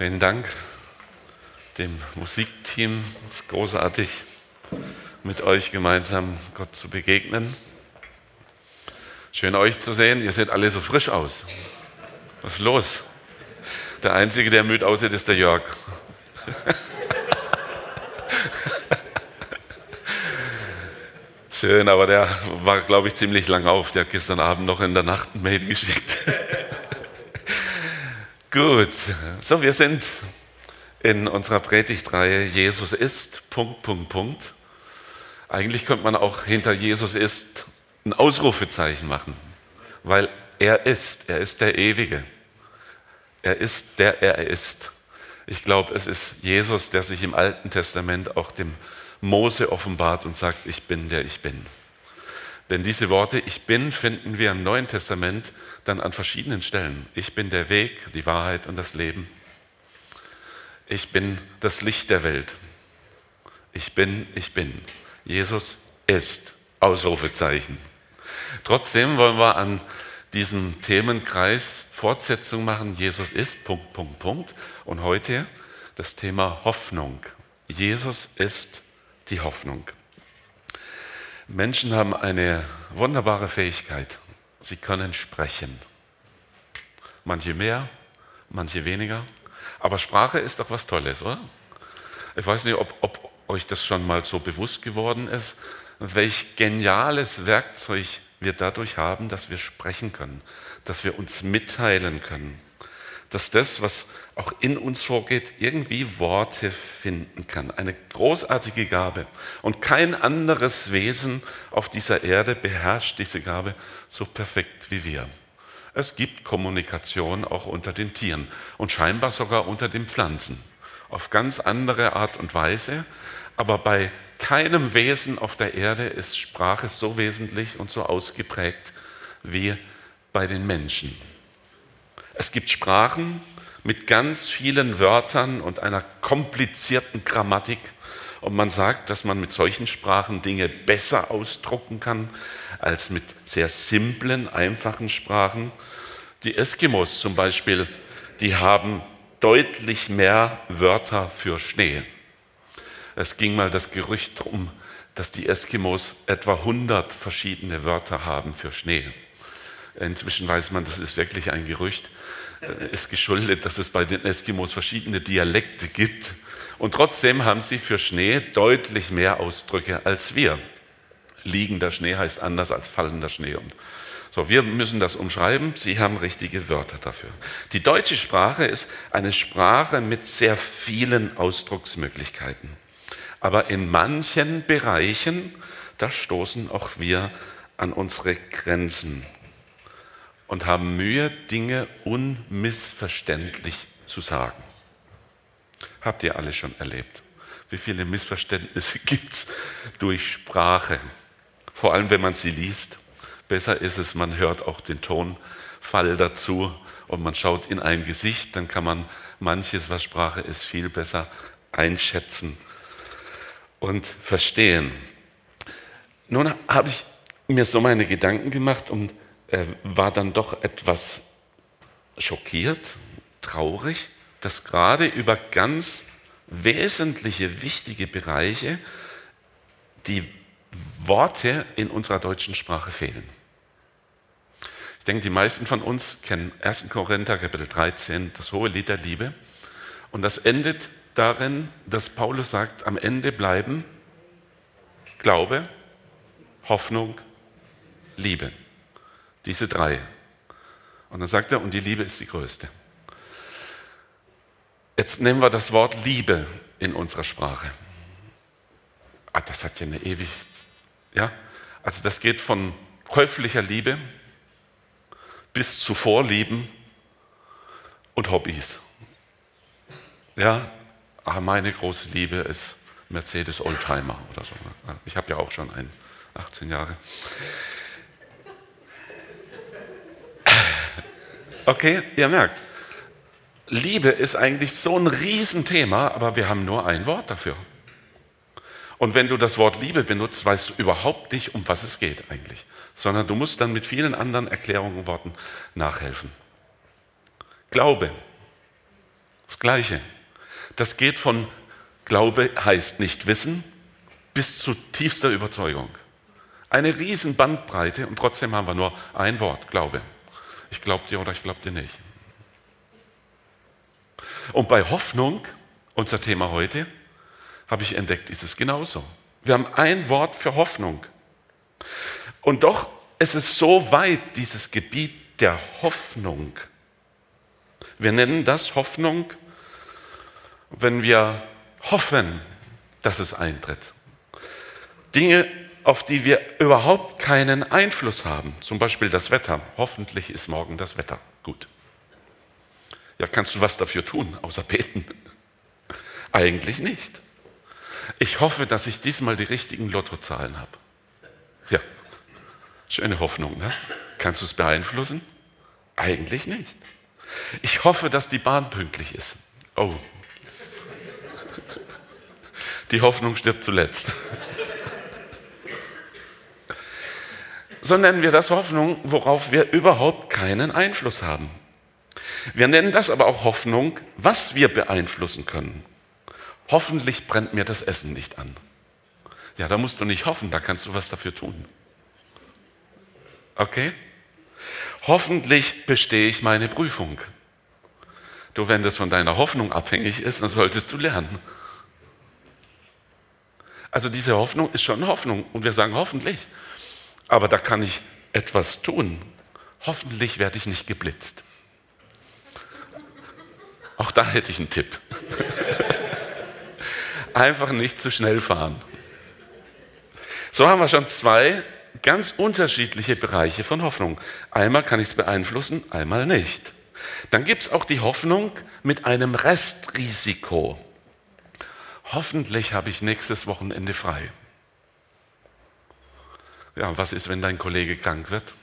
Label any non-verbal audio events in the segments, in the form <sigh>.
Vielen Dank dem Musikteam. Es ist großartig, mit euch gemeinsam Gott zu begegnen. Schön euch zu sehen. Ihr seht alle so frisch aus. Was ist los? Der Einzige, der müde aussieht, ist der Jörg. <laughs> Schön, aber der war, glaube ich, ziemlich lang auf. Der hat gestern Abend noch in der Nacht ein Mail geschickt. <laughs> Gut, so wir sind in unserer Predigtreihe Jesus ist, Punkt, Punkt, Punkt. Eigentlich könnte man auch hinter Jesus ist ein Ausrufezeichen machen, weil er ist, er ist der Ewige. Er ist der er ist. Ich glaube, es ist Jesus, der sich im Alten Testament auch dem Mose offenbart und sagt, ich bin der ich bin. Denn diese Worte, ich bin, finden wir im Neuen Testament dann an verschiedenen Stellen. Ich bin der Weg, die Wahrheit und das Leben. Ich bin das Licht der Welt. Ich bin, ich bin. Jesus ist. Ausrufezeichen. Trotzdem wollen wir an diesem Themenkreis Fortsetzung machen. Jesus ist, Punkt, Punkt, Punkt. Und heute das Thema Hoffnung. Jesus ist die Hoffnung. Menschen haben eine wunderbare Fähigkeit. Sie können sprechen. Manche mehr, manche weniger. Aber Sprache ist doch was Tolles, oder? Ich weiß nicht, ob, ob euch das schon mal so bewusst geworden ist, welch geniales Werkzeug wir dadurch haben, dass wir sprechen können, dass wir uns mitteilen können, dass das, was auch in uns vorgeht, irgendwie Worte finden kann. Eine großartige Gabe. Und kein anderes Wesen auf dieser Erde beherrscht diese Gabe so perfekt wie wir. Es gibt Kommunikation auch unter den Tieren und scheinbar sogar unter den Pflanzen. Auf ganz andere Art und Weise. Aber bei keinem Wesen auf der Erde ist Sprache so wesentlich und so ausgeprägt wie bei den Menschen. Es gibt Sprachen mit ganz vielen Wörtern und einer komplizierten Grammatik. Und man sagt, dass man mit solchen Sprachen Dinge besser ausdrucken kann als mit sehr simplen, einfachen Sprachen. Die Eskimos zum Beispiel, die haben deutlich mehr Wörter für Schnee. Es ging mal das Gerücht um, dass die Eskimos etwa 100 verschiedene Wörter haben für Schnee. Inzwischen weiß man, das ist wirklich ein Gerücht. Ist geschuldet, dass es bei den Eskimos verschiedene Dialekte gibt. Und trotzdem haben sie für Schnee deutlich mehr Ausdrücke als wir. Liegender Schnee heißt anders als fallender Schnee. Und so, wir müssen das umschreiben. Sie haben richtige Wörter dafür. Die deutsche Sprache ist eine Sprache mit sehr vielen Ausdrucksmöglichkeiten. Aber in manchen Bereichen, da stoßen auch wir an unsere Grenzen und haben Mühe, Dinge unmissverständlich zu sagen. Habt ihr alle schon erlebt? Wie viele Missverständnisse <laughs> gibt es durch Sprache? Vor allem, wenn man sie liest. Besser ist es, man hört auch den Tonfall dazu und man schaut in ein Gesicht, dann kann man manches, was Sprache ist, viel besser einschätzen und verstehen. Nun habe ich mir so meine Gedanken gemacht und äh, war dann doch etwas schockiert, traurig, dass gerade über ganz wesentliche, wichtige Bereiche die Worte in unserer deutschen Sprache fehlen. Ich denke, die meisten von uns kennen 1. Korinther Kapitel 13, das hohe Lied der Liebe. Und das endet darin, dass Paulus sagt, am Ende bleiben Glaube, Hoffnung, Liebe. Diese drei. Und dann sagt er, und die Liebe ist die größte. Jetzt nehmen wir das Wort Liebe in unserer Sprache. Ah, das hat ja eine ewig, ja, also das geht von käuflicher Liebe bis zu Vorlieben und Hobbys. Ja, ah, meine große Liebe ist Mercedes Oldtimer oder so. Ich habe ja auch schon einen, 18 Jahre. Okay, ihr merkt, Liebe ist eigentlich so ein Riesenthema, aber wir haben nur ein Wort dafür. Und wenn du das Wort Liebe benutzt, weißt du überhaupt nicht, um was es geht eigentlich, sondern du musst dann mit vielen anderen Erklärungen und Worten nachhelfen. Glaube. Das Gleiche. Das geht von Glaube heißt nicht wissen bis zu tiefster Überzeugung. Eine riesen Bandbreite und trotzdem haben wir nur ein Wort, Glaube. Ich glaube dir oder ich glaube dir nicht. Und bei Hoffnung, unser Thema heute, habe ich entdeckt, ist es genauso. Wir haben ein Wort für Hoffnung. Und doch ist es so weit, dieses Gebiet der Hoffnung. Wir nennen das Hoffnung, wenn wir hoffen, dass es eintritt. Dinge, auf die wir überhaupt keinen Einfluss haben, zum Beispiel das Wetter. Hoffentlich ist morgen das Wetter gut. Ja, kannst du was dafür tun, außer beten? <laughs> Eigentlich nicht. Ich hoffe, dass ich diesmal die richtigen Lottozahlen habe. Ja, schöne Hoffnung, ne? Kannst du es beeinflussen? Eigentlich nicht. Ich hoffe, dass die Bahn pünktlich ist. Oh. <laughs> Die Hoffnung stirbt zuletzt. <laughs> So nennen wir das Hoffnung, worauf wir überhaupt keinen Einfluss haben. Wir nennen das aber auch Hoffnung, was wir beeinflussen können. Hoffentlich brennt mir das Essen nicht an. Ja, da musst du nicht hoffen, da kannst du was dafür tun. Okay? Hoffentlich bestehe ich meine Prüfung. Du, wenn das von deiner Hoffnung abhängig ist, dann solltest du lernen. Also diese Hoffnung ist schon Hoffnung und wir sagen hoffentlich. Aber da kann ich etwas tun. Hoffentlich werde ich nicht geblitzt. Auch da hätte ich einen Tipp. <laughs> Einfach nicht zu schnell fahren. So haben wir schon zwei ganz unterschiedliche Bereiche von Hoffnung. Einmal kann ich es beeinflussen, einmal nicht. Dann gibt es auch die Hoffnung mit einem Restrisiko. Hoffentlich habe ich nächstes Wochenende frei. Ja, was ist, wenn dein Kollege krank wird?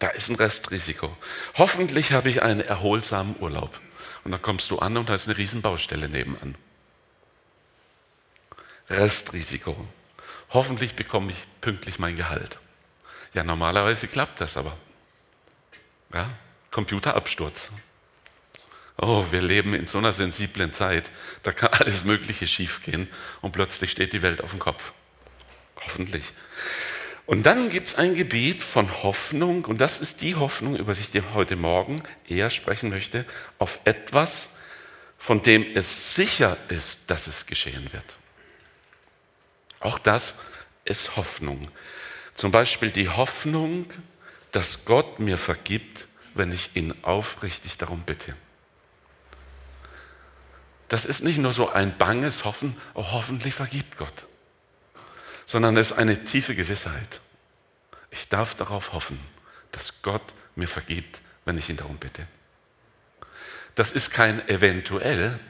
Da ist ein Restrisiko. Hoffentlich habe ich einen erholsamen Urlaub. Und dann kommst du an und da ist eine Riesenbaustelle nebenan. Restrisiko. Hoffentlich bekomme ich pünktlich mein Gehalt. Ja, normalerweise klappt das aber. Ja, Computerabsturz. Oh, wir leben in so einer sensiblen Zeit, da kann <laughs> alles Mögliche schiefgehen und plötzlich steht die Welt auf dem Kopf. Hoffentlich. Und dann gibt es ein Gebiet von Hoffnung, und das ist die Hoffnung, über die ich heute Morgen eher sprechen möchte, auf etwas, von dem es sicher ist, dass es geschehen wird. Auch das ist Hoffnung. Zum Beispiel die Hoffnung, dass Gott mir vergibt, wenn ich ihn aufrichtig darum bitte. Das ist nicht nur so ein banges Hoffen, oh, hoffentlich vergibt Gott sondern es ist eine tiefe Gewissheit. Ich darf darauf hoffen, dass Gott mir vergibt, wenn ich ihn darum bitte. Das ist kein eventuell,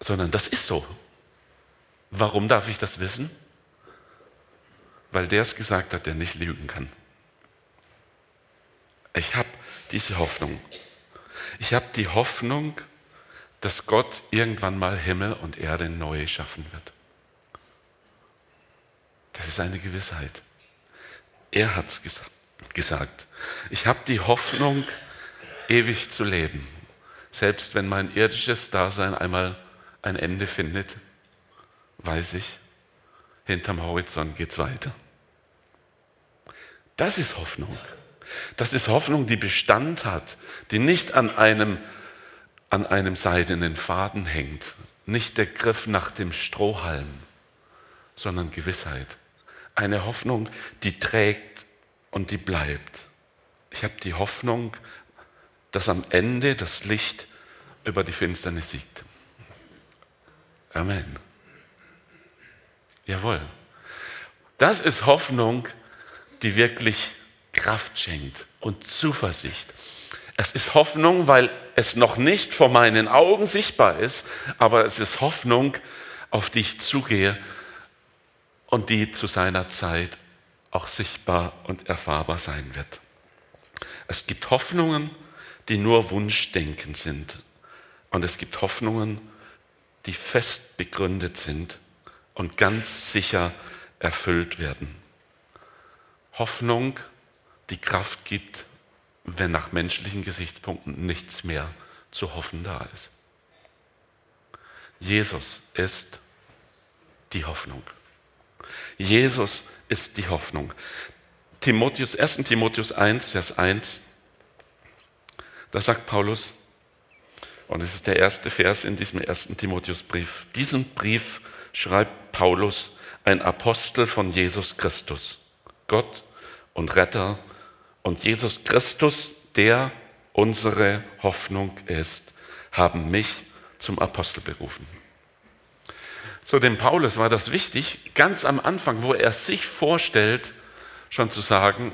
sondern das ist so. Warum darf ich das wissen? Weil der es gesagt hat, der nicht lügen kann. Ich habe diese Hoffnung. Ich habe die Hoffnung, dass Gott irgendwann mal Himmel und Erde neu schaffen wird. Das ist eine Gewissheit. Er hat es ges gesagt. Ich habe die Hoffnung, ewig zu leben, selbst wenn mein irdisches Dasein einmal ein Ende findet, weiß ich, hinterm Horizont geht es weiter. Das ist Hoffnung. Das ist Hoffnung, die Bestand hat, die nicht an einem, an einem seidenen Faden hängt, nicht der Griff nach dem Strohhalm, sondern Gewissheit eine Hoffnung, die trägt und die bleibt. Ich habe die Hoffnung, dass am Ende das Licht über die Finsternis siegt. Amen. Jawohl. Das ist Hoffnung, die wirklich Kraft schenkt und Zuversicht. Es ist Hoffnung, weil es noch nicht vor meinen Augen sichtbar ist, aber es ist Hoffnung, auf die ich zugehe und die zu seiner Zeit auch sichtbar und erfahrbar sein wird. Es gibt Hoffnungen, die nur Wunschdenken sind. Und es gibt Hoffnungen, die fest begründet sind und ganz sicher erfüllt werden. Hoffnung, die Kraft gibt, wenn nach menschlichen Gesichtspunkten nichts mehr zu hoffen da ist. Jesus ist die Hoffnung. Jesus ist die Hoffnung. Timotheus, 1. Timotheus 1, Vers 1, da sagt Paulus, und es ist der erste Vers in diesem ersten Timotheusbrief, diesen Brief schreibt Paulus, ein Apostel von Jesus Christus, Gott und Retter und Jesus Christus, der unsere Hoffnung ist, haben mich zum Apostel berufen. So, dem Paulus war das wichtig, ganz am Anfang, wo er sich vorstellt, schon zu sagen,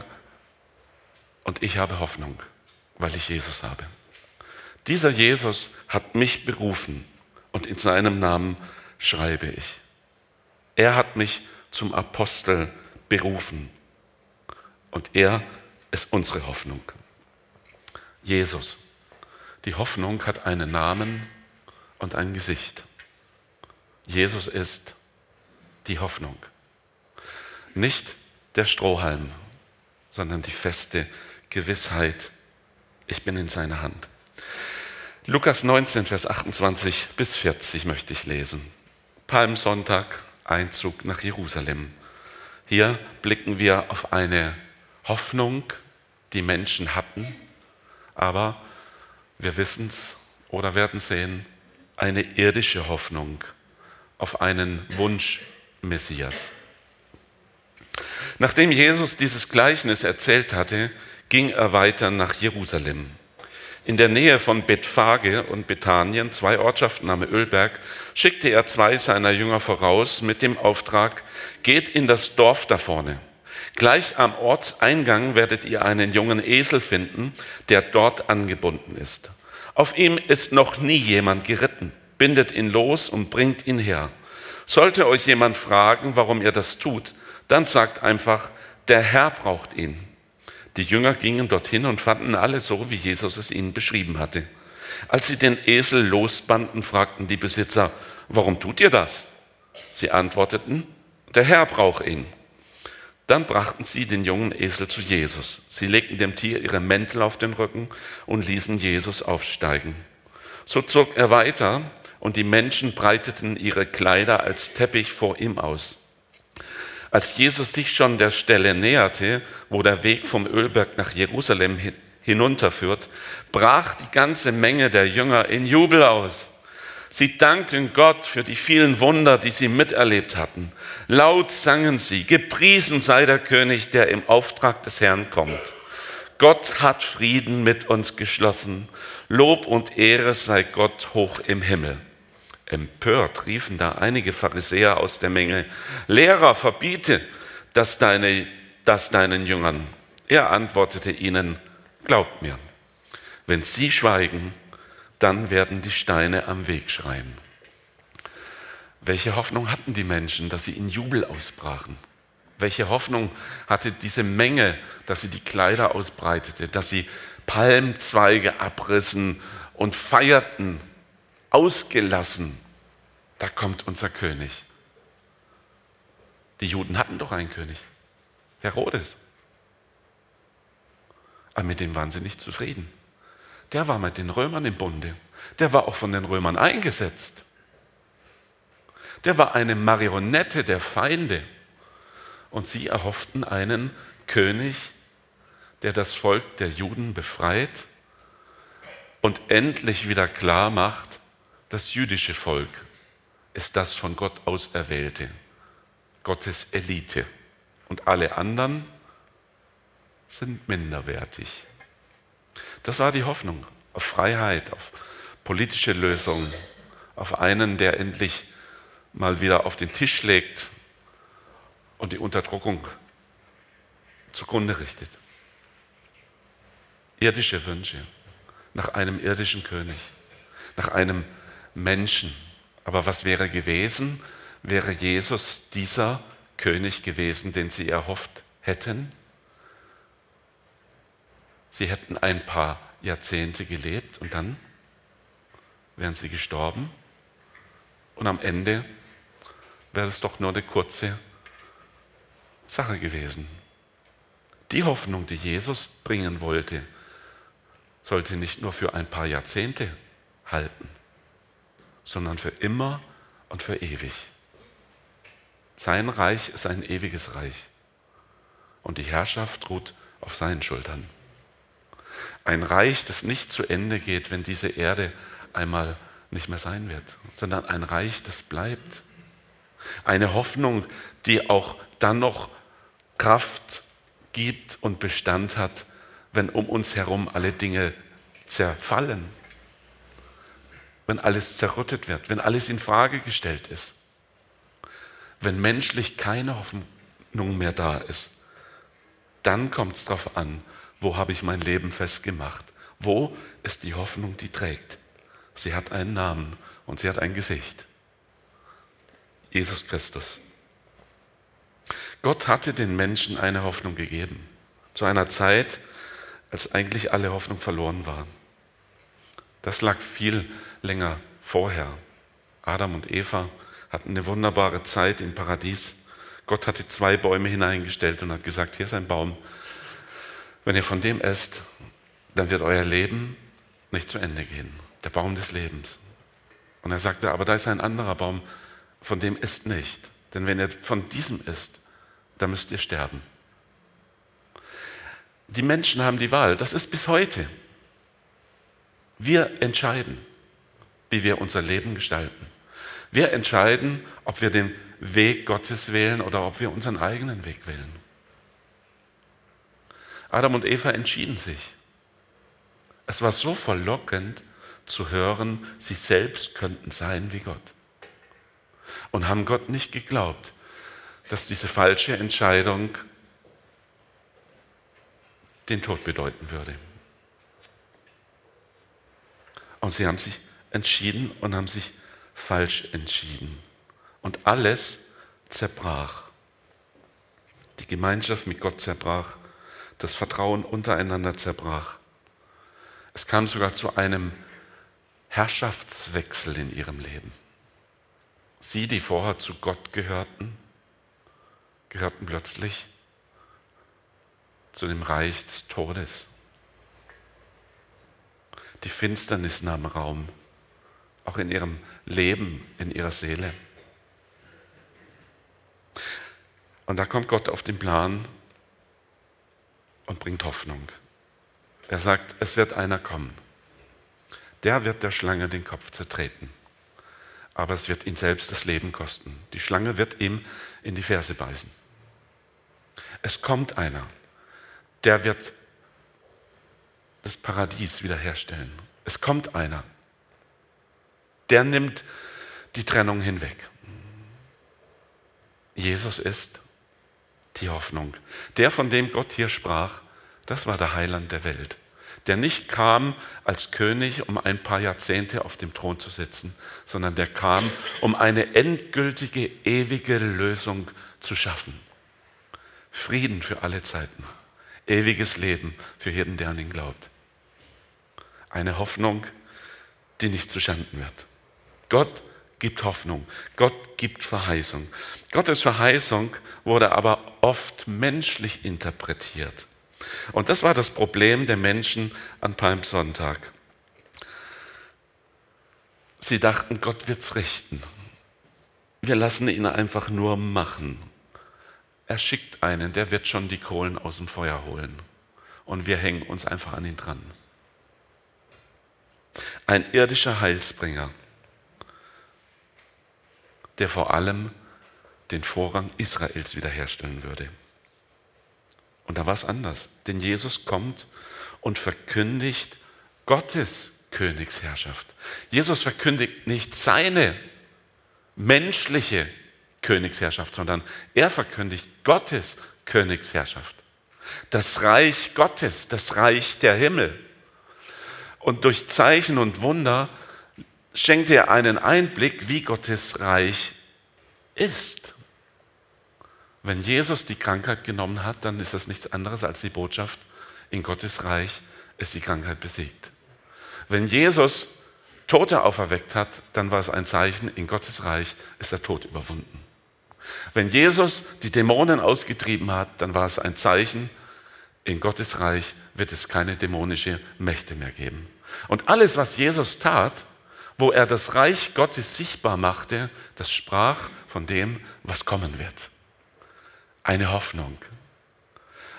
und ich habe Hoffnung, weil ich Jesus habe. Dieser Jesus hat mich berufen und in seinem Namen schreibe ich. Er hat mich zum Apostel berufen und er ist unsere Hoffnung. Jesus. Die Hoffnung hat einen Namen und ein Gesicht. Jesus ist die Hoffnung. Nicht der Strohhalm, sondern die feste Gewissheit, ich bin in seiner Hand. Lukas 19, Vers 28 bis 40 möchte ich lesen. Palmsonntag, Einzug nach Jerusalem. Hier blicken wir auf eine Hoffnung, die Menschen hatten, aber wir wissen es oder werden sehen, eine irdische Hoffnung auf einen Wunsch Messias. Nachdem Jesus dieses Gleichnis erzählt hatte, ging er weiter nach Jerusalem. In der Nähe von Bethphage und Bethanien, zwei Ortschaften am Ölberg, schickte er zwei seiner Jünger voraus mit dem Auftrag, geht in das Dorf da vorne. Gleich am Ortseingang werdet ihr einen jungen Esel finden, der dort angebunden ist. Auf ihm ist noch nie jemand geritten. Bindet ihn los und bringt ihn her. Sollte euch jemand fragen, warum ihr das tut, dann sagt einfach, der Herr braucht ihn. Die Jünger gingen dorthin und fanden alles so, wie Jesus es ihnen beschrieben hatte. Als sie den Esel losbanden, fragten die Besitzer, warum tut ihr das? Sie antworteten, der Herr braucht ihn. Dann brachten sie den jungen Esel zu Jesus. Sie legten dem Tier ihre Mäntel auf den Rücken und ließen Jesus aufsteigen. So zog er weiter und die Menschen breiteten ihre Kleider als Teppich vor ihm aus. Als Jesus sich schon der Stelle näherte, wo der Weg vom Ölberg nach Jerusalem hinunterführt, brach die ganze Menge der Jünger in Jubel aus. Sie dankten Gott für die vielen Wunder, die sie miterlebt hatten. Laut sangen sie, gepriesen sei der König, der im Auftrag des Herrn kommt. Gott hat Frieden mit uns geschlossen. Lob und Ehre sei Gott hoch im Himmel. Empört riefen da einige Pharisäer aus der Menge, Lehrer, verbiete das, deine, das deinen Jüngern. Er antwortete ihnen, glaubt mir, wenn sie schweigen, dann werden die Steine am Weg schreien. Welche Hoffnung hatten die Menschen, dass sie in Jubel ausbrachen? Welche Hoffnung hatte diese Menge, dass sie die Kleider ausbreitete, dass sie Palmzweige abrissen und feierten, ausgelassen? Da kommt unser König. Die Juden hatten doch einen König, Herodes. Aber mit dem waren sie nicht zufrieden der war mit den Römern im Bunde. Der war auch von den Römern eingesetzt. Der war eine Marionette der Feinde. Und sie erhofften einen König, der das Volk der Juden befreit und endlich wieder klar macht, das jüdische Volk ist das von Gott auserwählte, Gottes Elite. Und alle anderen sind minderwertig. Das war die Hoffnung auf Freiheit, auf politische Lösungen, auf einen, der endlich mal wieder auf den Tisch legt und die Unterdrückung zugrunde richtet. Irdische Wünsche nach einem irdischen König, nach einem Menschen. Aber was wäre gewesen, wäre Jesus dieser König gewesen, den sie erhofft hätten? Sie hätten ein paar Jahrzehnte gelebt und dann wären sie gestorben und am Ende wäre es doch nur eine kurze Sache gewesen. Die Hoffnung, die Jesus bringen wollte, sollte nicht nur für ein paar Jahrzehnte halten, sondern für immer und für ewig. Sein Reich ist ein ewiges Reich und die Herrschaft ruht auf seinen Schultern. Ein Reich, das nicht zu Ende geht, wenn diese Erde einmal nicht mehr sein wird, sondern ein Reich, das bleibt. Eine Hoffnung, die auch dann noch Kraft gibt und Bestand hat, wenn um uns herum alle Dinge zerfallen, wenn alles zerrüttet wird, wenn alles in Frage gestellt ist, wenn menschlich keine Hoffnung mehr da ist, dann kommt es darauf an, wo habe ich mein Leben festgemacht? Wo ist die Hoffnung, die trägt? Sie hat einen Namen und sie hat ein Gesicht. Jesus Christus. Gott hatte den Menschen eine Hoffnung gegeben. Zu einer Zeit, als eigentlich alle Hoffnung verloren war. Das lag viel länger vorher. Adam und Eva hatten eine wunderbare Zeit im Paradies. Gott hatte zwei Bäume hineingestellt und hat gesagt, hier ist ein Baum. Wenn ihr von dem esst, dann wird euer Leben nicht zu Ende gehen. Der Baum des Lebens. Und er sagte, aber da ist ein anderer Baum, von dem isst nicht. Denn wenn ihr von diesem isst, dann müsst ihr sterben. Die Menschen haben die Wahl. Das ist bis heute. Wir entscheiden, wie wir unser Leben gestalten. Wir entscheiden, ob wir den Weg Gottes wählen oder ob wir unseren eigenen Weg wählen. Adam und Eva entschieden sich. Es war so verlockend zu hören, sie selbst könnten sein wie Gott. Und haben Gott nicht geglaubt, dass diese falsche Entscheidung den Tod bedeuten würde. Und sie haben sich entschieden und haben sich falsch entschieden. Und alles zerbrach. Die Gemeinschaft mit Gott zerbrach. Das Vertrauen untereinander zerbrach. Es kam sogar zu einem Herrschaftswechsel in ihrem Leben. Sie, die vorher zu Gott gehörten, gehörten plötzlich zu dem Reich des Todes. Die Finsternis nahm Raum, auch in ihrem Leben, in ihrer Seele. Und da kommt Gott auf den Plan und bringt Hoffnung. Er sagt, es wird einer kommen. Der wird der Schlange den Kopf zertreten. Aber es wird ihn selbst das Leben kosten. Die Schlange wird ihm in die Ferse beißen. Es kommt einer, der wird das Paradies wiederherstellen. Es kommt einer, der nimmt die Trennung hinweg. Jesus ist die Hoffnung. Der, von dem Gott hier sprach, das war der Heiland der Welt, der nicht kam als König, um ein paar Jahrzehnte auf dem Thron zu sitzen, sondern der kam, um eine endgültige, ewige Lösung zu schaffen. Frieden für alle Zeiten ewiges Leben für jeden, der an ihn glaubt. Eine Hoffnung, die nicht zuschanden wird. Gott gibt Hoffnung. Gott gibt Verheißung. Gottes Verheißung wurde aber oft menschlich interpretiert. Und das war das Problem der Menschen an Palmsonntag. Sie dachten, Gott wird's richten. Wir lassen ihn einfach nur machen. Er schickt einen, der wird schon die Kohlen aus dem Feuer holen. Und wir hängen uns einfach an ihn dran. Ein irdischer Heilsbringer, der vor allem den Vorrang Israels wiederherstellen würde. Und da war es anders, denn Jesus kommt und verkündigt Gottes Königsherrschaft. Jesus verkündigt nicht seine menschliche Königsherrschaft, sondern er verkündigt Gottes Königsherrschaft. Das Reich Gottes, das Reich der Himmel. Und durch Zeichen und Wunder schenkt er einen Einblick, wie Gottes Reich ist. Wenn Jesus die Krankheit genommen hat, dann ist das nichts anderes als die Botschaft, in Gottes Reich ist die Krankheit besiegt. Wenn Jesus Tote auferweckt hat, dann war es ein Zeichen, in Gottes Reich ist der Tod überwunden. Wenn Jesus die Dämonen ausgetrieben hat, dann war es ein Zeichen, in Gottes Reich wird es keine dämonische Mächte mehr geben. Und alles, was Jesus tat, wo er das Reich Gottes sichtbar machte, das sprach von dem, was kommen wird. Eine Hoffnung.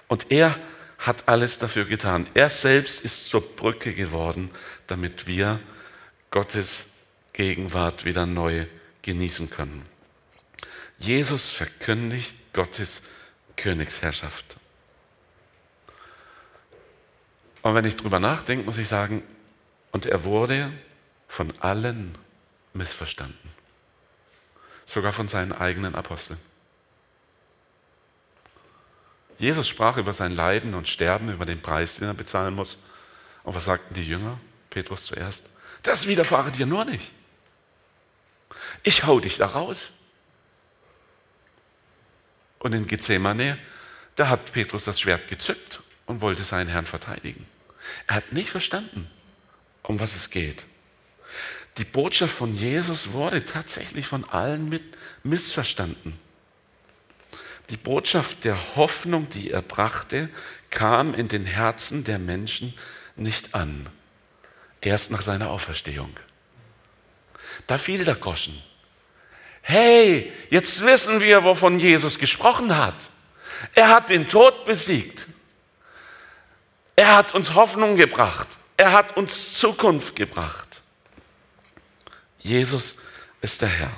Und er hat alles dafür getan. Er selbst ist zur Brücke geworden, damit wir Gottes Gegenwart wieder neu genießen können. Jesus verkündigt Gottes Königsherrschaft. Und wenn ich drüber nachdenke, muss ich sagen, und er wurde von allen missverstanden. Sogar von seinen eigenen Aposteln. Jesus sprach über sein Leiden und Sterben, über den Preis, den er bezahlen muss. Und was sagten die Jünger? Petrus zuerst. Das widerfahre dir nur nicht. Ich hau dich da raus. Und in Gethsemane, da hat Petrus das Schwert gezückt und wollte seinen Herrn verteidigen. Er hat nicht verstanden, um was es geht. Die Botschaft von Jesus wurde tatsächlich von allen mit missverstanden. Die Botschaft der Hoffnung, die er brachte, kam in den Herzen der Menschen nicht an. Erst nach seiner Auferstehung. Da fiel der Groschen. Hey, jetzt wissen wir, wovon Jesus gesprochen hat. Er hat den Tod besiegt. Er hat uns Hoffnung gebracht. Er hat uns Zukunft gebracht. Jesus ist der Herr.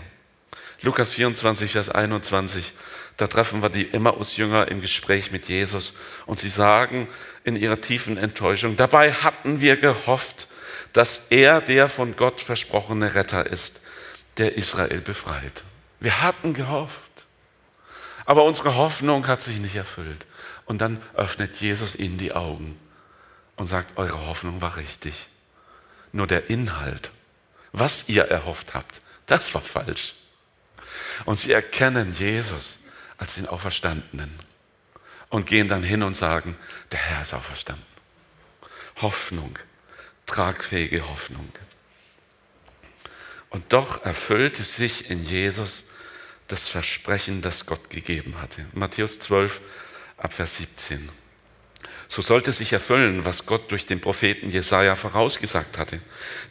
Lukas 24, Vers 21. Da treffen wir die Emmaus-Jünger im Gespräch mit Jesus und sie sagen in ihrer tiefen Enttäuschung, dabei hatten wir gehofft, dass er der von Gott versprochene Retter ist, der Israel befreit. Wir hatten gehofft, aber unsere Hoffnung hat sich nicht erfüllt. Und dann öffnet Jesus ihnen die Augen und sagt, eure Hoffnung war richtig. Nur der Inhalt, was ihr erhofft habt, das war falsch. Und sie erkennen Jesus als den Auferstandenen und gehen dann hin und sagen, der Herr ist auferstanden. Hoffnung, tragfähige Hoffnung. Und doch erfüllte sich in Jesus das Versprechen, das Gott gegeben hatte. Matthäus 12, Abvers 17. So sollte sich erfüllen, was Gott durch den Propheten Jesaja vorausgesagt hatte.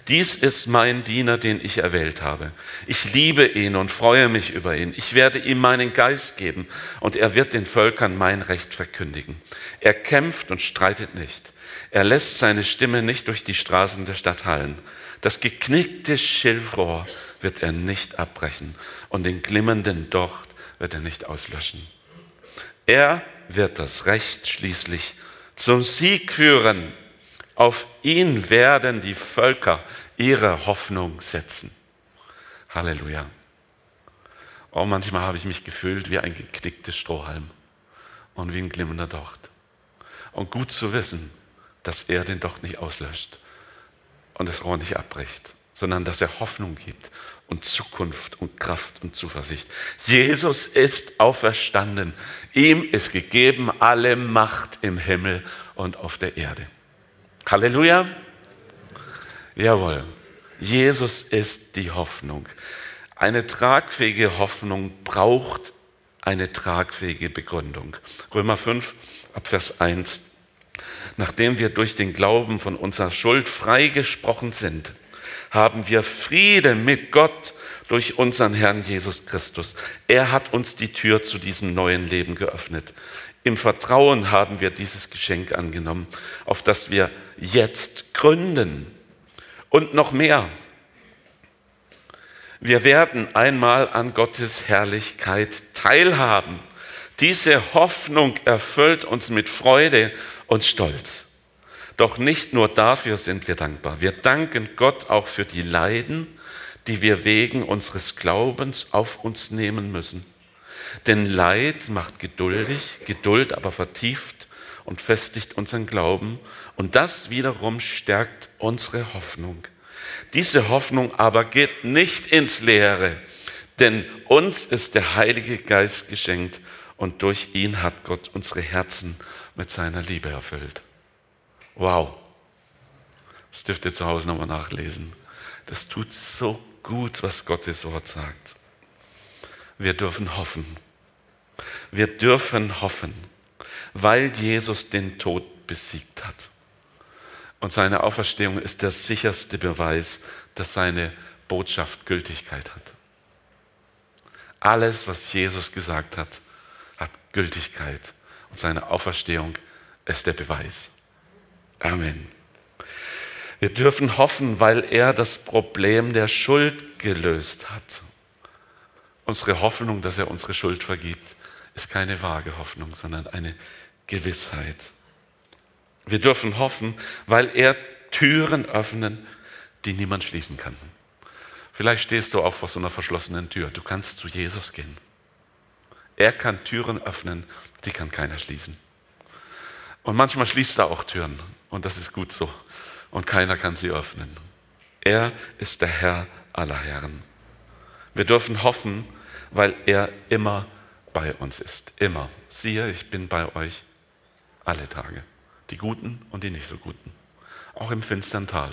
Dies ist mein Diener, den ich erwählt habe. Ich liebe ihn und freue mich über ihn. Ich werde ihm meinen Geist geben und er wird den Völkern mein Recht verkündigen. Er kämpft und streitet nicht. Er lässt seine Stimme nicht durch die Straßen der Stadt hallen. Das geknickte Schilfrohr wird er nicht abbrechen und den glimmenden Docht wird er nicht auslöschen. Er wird das Recht schließlich zum Sieg führen. Auf ihn werden die Völker ihre Hoffnung setzen. Halleluja. Oh, manchmal habe ich mich gefühlt wie ein geknicktes Strohhalm und wie ein glimmender Docht. Und gut zu wissen, dass er den Docht nicht auslöscht und das Rohr nicht abbricht, sondern dass er Hoffnung gibt und Zukunft und Kraft und Zuversicht. Jesus ist auferstanden. Ihm ist gegeben alle Macht im Himmel und auf der Erde. Halleluja. Jawohl. Jesus ist die Hoffnung. Eine tragfähige Hoffnung braucht eine tragfähige Begründung. Römer 5, Abvers 1. Nachdem wir durch den Glauben von unserer Schuld freigesprochen sind, haben wir Friede mit Gott durch unseren Herrn Jesus Christus. Er hat uns die Tür zu diesem neuen Leben geöffnet. Im Vertrauen haben wir dieses Geschenk angenommen, auf das wir jetzt gründen. Und noch mehr. Wir werden einmal an Gottes Herrlichkeit teilhaben. Diese Hoffnung erfüllt uns mit Freude und Stolz. Doch nicht nur dafür sind wir dankbar. Wir danken Gott auch für die Leiden, die wir wegen unseres Glaubens auf uns nehmen müssen. Denn Leid macht geduldig, Geduld aber vertieft und festigt unseren Glauben und das wiederum stärkt unsere Hoffnung. Diese Hoffnung aber geht nicht ins Leere, denn uns ist der Heilige Geist geschenkt und durch ihn hat Gott unsere Herzen mit seiner Liebe erfüllt. Wow. Das dürft ihr zu Hause nochmal nachlesen. Das tut so gut, was Gottes Wort sagt. Wir dürfen hoffen. Wir dürfen hoffen, weil Jesus den Tod besiegt hat. Und seine Auferstehung ist der sicherste Beweis, dass seine Botschaft Gültigkeit hat. Alles, was Jesus gesagt hat, hat Gültigkeit. Und seine Auferstehung ist der Beweis. Amen. Wir dürfen hoffen, weil er das Problem der Schuld gelöst hat. Unsere Hoffnung, dass er unsere Schuld vergibt, ist keine vage Hoffnung, sondern eine Gewissheit. Wir dürfen hoffen, weil er Türen öffnen, die niemand schließen kann. Vielleicht stehst du auch vor so einer verschlossenen Tür. Du kannst zu Jesus gehen. Er kann Türen öffnen, die kann keiner schließen. Und manchmal schließt er auch Türen und das ist gut so. Und keiner kann sie öffnen. Er ist der Herr aller Herren. Wir dürfen hoffen, weil er immer bei uns ist. Immer. Siehe, ich bin bei euch alle Tage. Die Guten und die nicht so Guten. Auch im finstern Tal.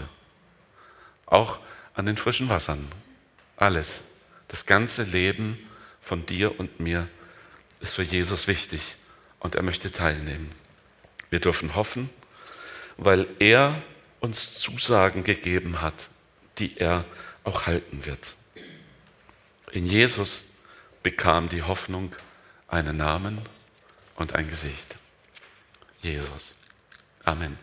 Auch an den frischen Wassern. Alles. Das ganze Leben von dir und mir ist für Jesus wichtig und er möchte teilnehmen. Wir dürfen hoffen, weil er uns Zusagen gegeben hat, die er auch halten wird. In Jesus bekam die Hoffnung einen Namen und ein Gesicht. Jesus. Amen.